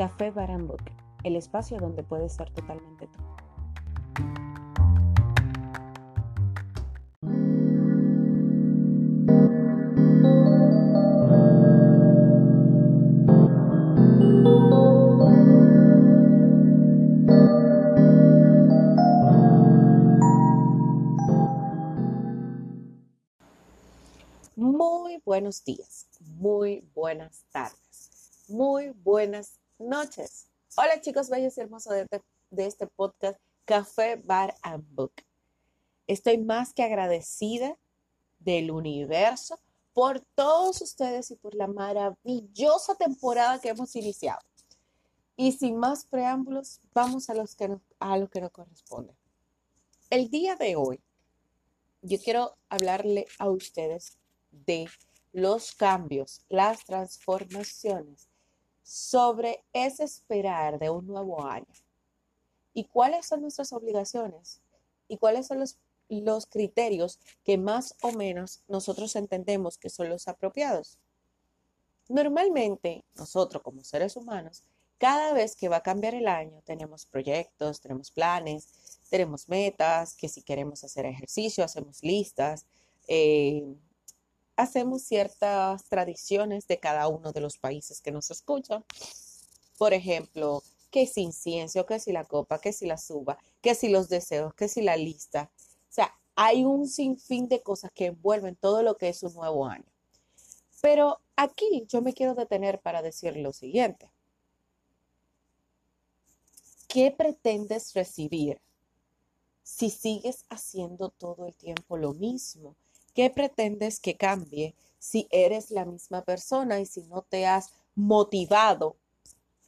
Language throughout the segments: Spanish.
Café Book, el espacio donde puedes ser totalmente tú. Muy buenos días, muy buenas tardes, muy buenas noches. Hola chicos bellos y hermosos de, este, de este podcast Café Bar and Book. Estoy más que agradecida del universo por todos ustedes y por la maravillosa temporada que hemos iniciado. Y sin más preámbulos, vamos a, los que a lo que nos corresponde. El día de hoy, yo quiero hablarle a ustedes de los cambios, las transformaciones sobre ese esperar de un nuevo año. ¿Y cuáles son nuestras obligaciones? ¿Y cuáles son los, los criterios que más o menos nosotros entendemos que son los apropiados? Normalmente, nosotros como seres humanos, cada vez que va a cambiar el año, tenemos proyectos, tenemos planes, tenemos metas, que si queremos hacer ejercicio, hacemos listas, eh, hacemos ciertas tradiciones de cada uno de los países que nos escuchan. Por ejemplo, que si incienso, que si la copa, que si la suba, que si los deseos, que si la lista. O sea, hay un sinfín de cosas que envuelven todo lo que es un nuevo año. Pero aquí yo me quiero detener para decir lo siguiente. ¿Qué pretendes recibir si sigues haciendo todo el tiempo lo mismo? ¿Qué pretendes que cambie si eres la misma persona y si no te has motivado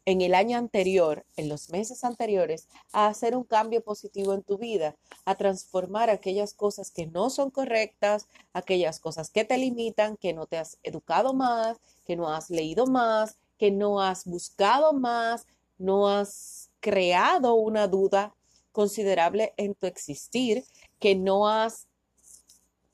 en el año anterior, en los meses anteriores, a hacer un cambio positivo en tu vida, a transformar aquellas cosas que no son correctas, aquellas cosas que te limitan, que no te has educado más, que no has leído más, que no has buscado más, no has creado una duda considerable en tu existir, que no has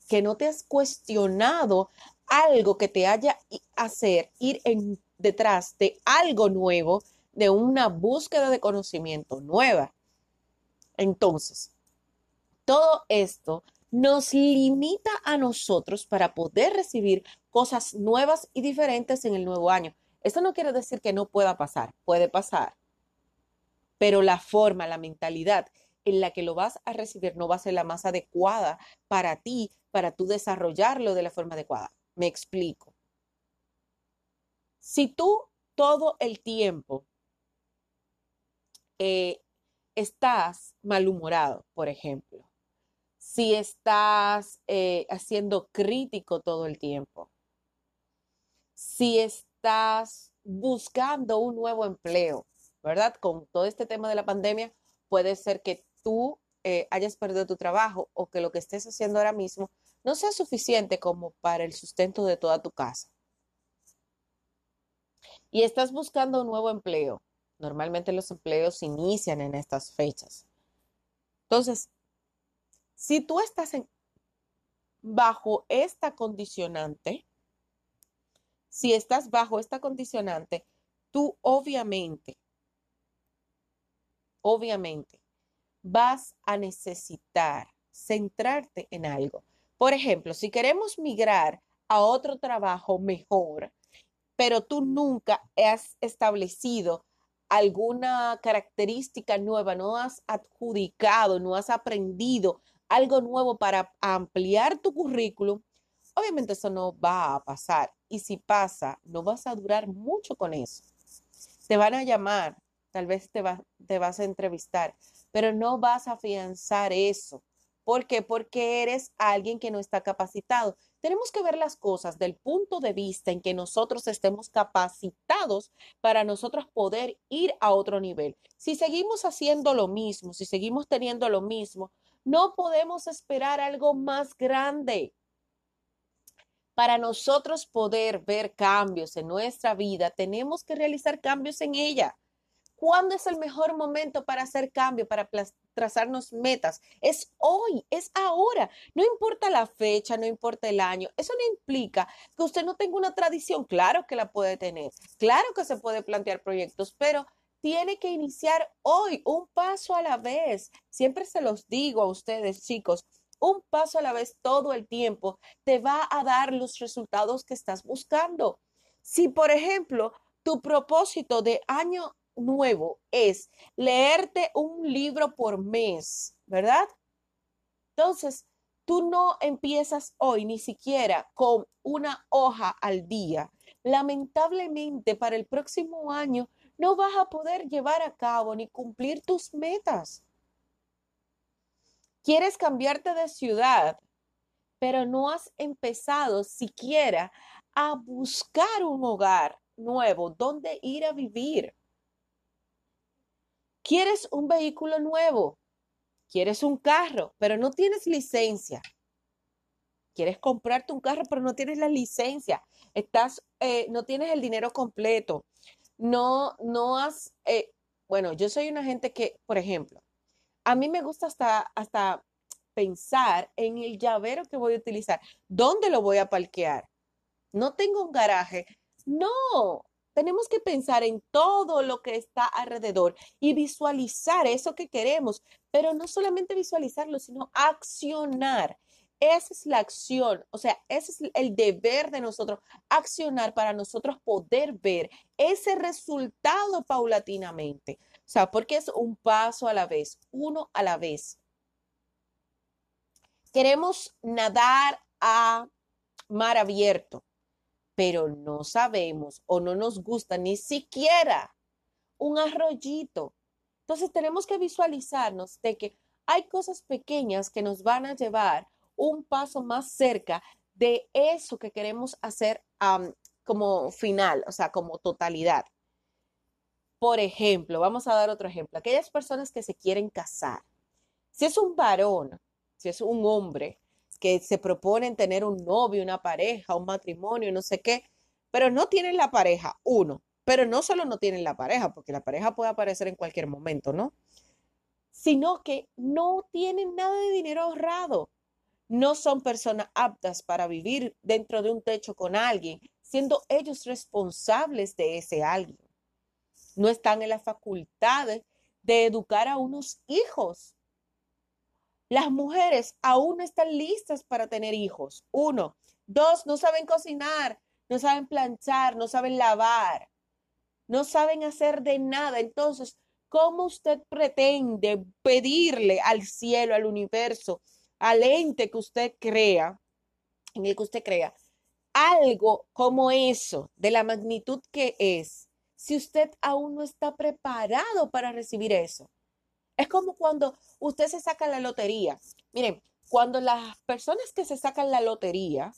que no te has cuestionado algo que te haya hacer ir en, detrás de algo nuevo, de una búsqueda de conocimiento nueva. Entonces, todo esto nos limita a nosotros para poder recibir cosas nuevas y diferentes en el nuevo año. Esto no quiere decir que no pueda pasar, puede pasar, pero la forma, la mentalidad en la que lo vas a recibir no va a ser la más adecuada para ti, para tú desarrollarlo de la forma adecuada. Me explico. Si tú todo el tiempo eh, estás malhumorado, por ejemplo, si estás eh, haciendo crítico todo el tiempo, si estás buscando un nuevo empleo, ¿verdad? Con todo este tema de la pandemia, puede ser que tú eh, hayas perdido tu trabajo o que lo que estés haciendo ahora mismo no sea suficiente como para el sustento de toda tu casa. Y estás buscando un nuevo empleo. Normalmente los empleos inician en estas fechas. Entonces, si tú estás bajo esta condicionante, si estás bajo esta condicionante, tú obviamente, obviamente, vas a necesitar centrarte en algo. Por ejemplo, si queremos migrar a otro trabajo mejor, pero tú nunca has establecido alguna característica nueva, no has adjudicado, no has aprendido algo nuevo para ampliar tu currículum, obviamente eso no va a pasar. Y si pasa, no vas a durar mucho con eso. Te van a llamar, tal vez te, te vas a entrevistar, pero no vas a afianzar eso. ¿Por qué? Porque eres alguien que no está capacitado. Tenemos que ver las cosas del punto de vista en que nosotros estemos capacitados para nosotros poder ir a otro nivel. Si seguimos haciendo lo mismo, si seguimos teniendo lo mismo, no podemos esperar algo más grande. Para nosotros poder ver cambios en nuestra vida, tenemos que realizar cambios en ella. ¿Cuándo es el mejor momento para hacer cambio, para trazarnos metas. Es hoy, es ahora. No importa la fecha, no importa el año. Eso no implica que usted no tenga una tradición. Claro que la puede tener. Claro que se puede plantear proyectos, pero tiene que iniciar hoy, un paso a la vez. Siempre se los digo a ustedes, chicos, un paso a la vez todo el tiempo te va a dar los resultados que estás buscando. Si, por ejemplo, tu propósito de año nuevo es leerte un libro por mes, ¿verdad? Entonces, tú no empiezas hoy ni siquiera con una hoja al día. Lamentablemente, para el próximo año no vas a poder llevar a cabo ni cumplir tus metas. Quieres cambiarte de ciudad, pero no has empezado siquiera a buscar un hogar nuevo donde ir a vivir. Quieres un vehículo nuevo, quieres un carro, pero no tienes licencia. Quieres comprarte un carro, pero no tienes la licencia. Estás, eh, no tienes el dinero completo no, no has, eh, bueno, yo soy una gente que, por ejemplo, a mí me gusta hasta, hasta pensar en el llavero que voy a utilizar. ¿Dónde lo voy a parquear? No tengo un garaje. No, tenemos que pensar en todo lo que está alrededor y visualizar eso que queremos, pero no solamente visualizarlo, sino accionar. Esa es la acción, o sea, ese es el deber de nosotros, accionar para nosotros poder ver ese resultado paulatinamente. O sea, porque es un paso a la vez, uno a la vez. Queremos nadar a mar abierto, pero no sabemos o no nos gusta ni siquiera un arroyito. Entonces tenemos que visualizarnos de que hay cosas pequeñas que nos van a llevar un paso más cerca de eso que queremos hacer como final, o sea, como totalidad. Por ejemplo, vamos a dar otro ejemplo, aquellas personas que se quieren casar. Si es un varón, si es un hombre que se proponen tener un novio, una pareja, un matrimonio, no sé qué, pero no tienen la pareja, uno, pero no solo no tienen la pareja, porque la pareja puede aparecer en cualquier momento, ¿no? Sino que no tienen nada de dinero ahorrado no son personas aptas para vivir dentro de un techo con alguien, siendo ellos responsables de ese alguien. No están en las facultades de educar a unos hijos. Las mujeres aún no están listas para tener hijos. Uno. Dos, no saben cocinar, no saben planchar, no saben lavar, no saben hacer de nada. Entonces, ¿cómo usted pretende pedirle al cielo, al universo, al ente que usted crea, en el que usted crea, algo como eso, de la magnitud que es, si usted aún no está preparado para recibir eso. Es como cuando usted se saca la lotería. Miren, cuando las personas que se sacan la lotería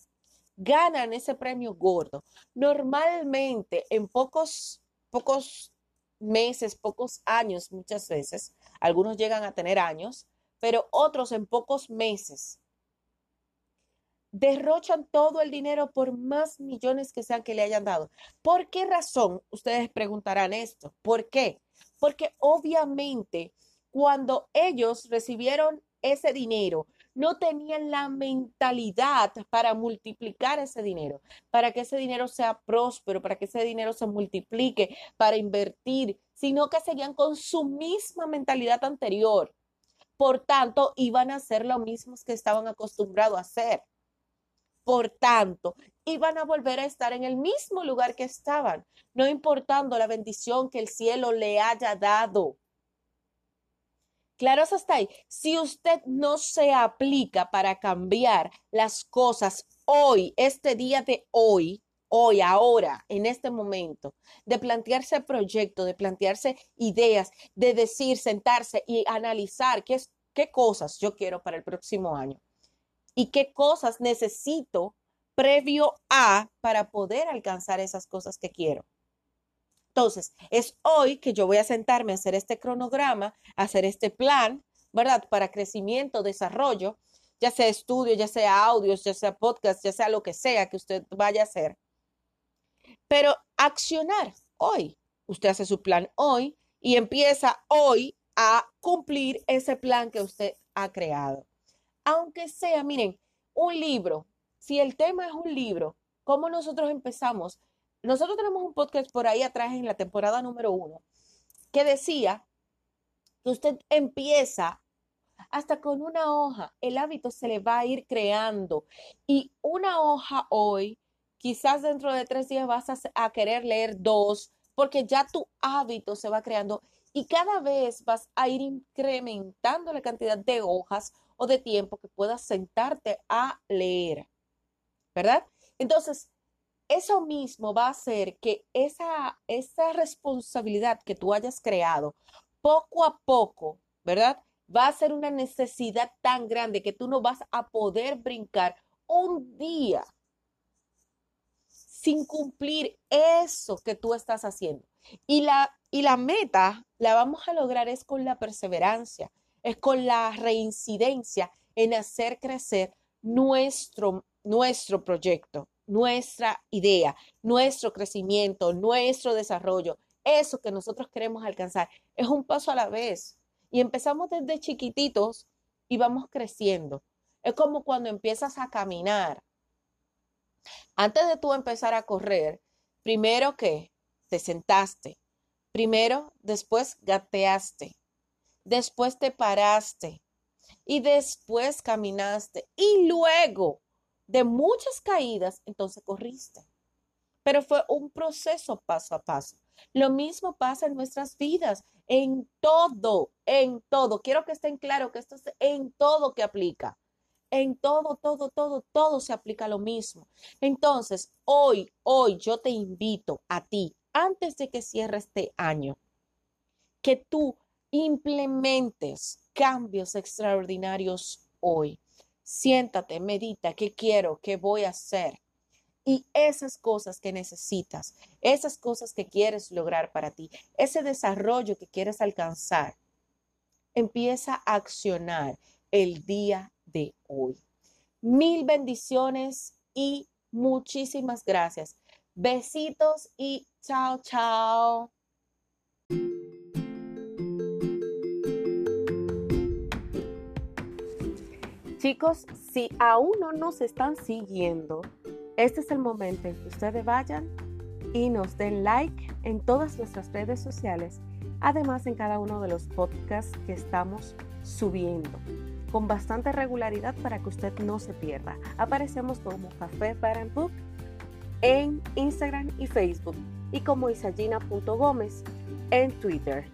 ganan ese premio gordo, normalmente en pocos, pocos meses, pocos años, muchas veces, algunos llegan a tener años, pero otros en pocos meses. Derrochan todo el dinero por más millones que sean que le hayan dado. ¿Por qué razón? Ustedes preguntarán esto. ¿Por qué? Porque obviamente cuando ellos recibieron ese dinero, no tenían la mentalidad para multiplicar ese dinero, para que ese dinero sea próspero, para que ese dinero se multiplique, para invertir, sino que seguían con su misma mentalidad anterior. Por tanto, iban a hacer lo mismo que estaban acostumbrados a hacer. Por tanto, iban a volver a estar en el mismo lugar que estaban, no importando la bendición que el cielo le haya dado. Claro, hasta ahí. Si usted no se aplica para cambiar las cosas hoy, este día de hoy, hoy, ahora, en este momento, de plantearse proyectos, de plantearse ideas, de decir, sentarse y analizar qué, es, qué cosas yo quiero para el próximo año y qué cosas necesito previo a para poder alcanzar esas cosas que quiero. Entonces, es hoy que yo voy a sentarme a hacer este cronograma, a hacer este plan, ¿verdad? Para crecimiento, desarrollo, ya sea estudio, ya sea audios, ya sea podcast, ya sea lo que sea que usted vaya a hacer pero accionar hoy. Usted hace su plan hoy y empieza hoy a cumplir ese plan que usted ha creado. Aunque sea, miren, un libro, si el tema es un libro, ¿cómo nosotros empezamos? Nosotros tenemos un podcast por ahí atrás en la temporada número uno que decía que usted empieza hasta con una hoja, el hábito se le va a ir creando y una hoja hoy, quizás dentro de tres días vas a, a querer leer dos, porque ya tu hábito se va creando y cada vez vas a ir incrementando la cantidad de hojas o de tiempo que puedas sentarte a leer, ¿verdad? Entonces, eso mismo va a hacer que esa, esa responsabilidad que tú hayas creado, poco a poco, ¿verdad? Va a ser una necesidad tan grande que tú no vas a poder brincar un día sin cumplir eso que tú estás haciendo. Y la, y la meta la vamos a lograr es con la perseverancia, es con la reincidencia en hacer crecer nuestro, nuestro proyecto, nuestra idea, nuestro crecimiento, nuestro desarrollo. Eso que nosotros queremos alcanzar es un paso a la vez. Y empezamos desde chiquititos y vamos creciendo. Es como cuando empiezas a caminar. Antes de tú empezar a correr, primero que te sentaste, primero, después gateaste, después te paraste y después caminaste y luego de muchas caídas, entonces corriste. Pero fue un proceso paso a paso. Lo mismo pasa en nuestras vidas, en todo, en todo. Quiero que estén claros que esto es en todo que aplica. En todo, todo, todo, todo se aplica lo mismo. Entonces, hoy, hoy yo te invito a ti, antes de que cierre este año, que tú implementes cambios extraordinarios hoy. Siéntate, medita, ¿qué quiero? ¿Qué voy a hacer? Y esas cosas que necesitas, esas cosas que quieres lograr para ti, ese desarrollo que quieres alcanzar, empieza a accionar el día de hoy. Mil bendiciones y muchísimas gracias. Besitos y chao, chao. Chicos, si aún no nos están siguiendo, este es el momento en que ustedes vayan y nos den like en todas nuestras redes sociales, además en cada uno de los podcasts que estamos subiendo con bastante regularidad para que usted no se pierda. Aparecemos como Café Bar Book en Instagram y Facebook y como isagina.gómez en Twitter.